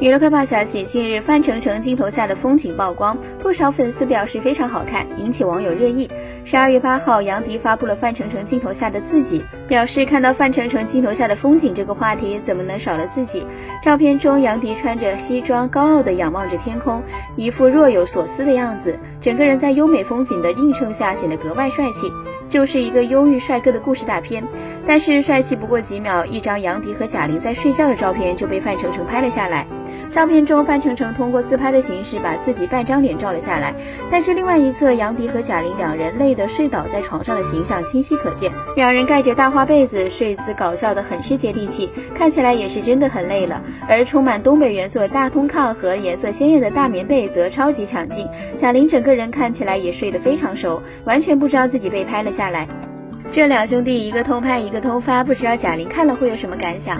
娱乐快报消息，近日范丞丞镜头下的风景曝光，不少粉丝表示非常好看，引起网友热议。十二月八号，杨迪发布了范丞丞镜头下的自己，表示看到范丞丞镜头下的风景这个话题，怎么能少了自己？照片中，杨迪穿着西装，高傲地仰望着天空，一副若有所思的样子，整个人在优美风景的映衬下显得格外帅气，就是一个忧郁帅哥的故事大片。但是帅气不过几秒，一张杨迪和贾玲在睡觉的照片就被范丞丞拍了下来。照片中，范丞丞通过自拍的形式把自己半张脸照了下来，但是另外一侧，杨迪和贾玲两人累得睡倒在床上的形象清晰可见。两人盖着大花被子，睡姿搞笑的很是接地气，看起来也是真的很累了。而充满东北元素的大通炕和颜色鲜艳的大棉被则超级抢镜，贾玲整个人看起来也睡得非常熟，完全不知道自己被拍了下来。这两兄弟一个偷拍，一个偷发，不知道贾玲看了会有什么感想。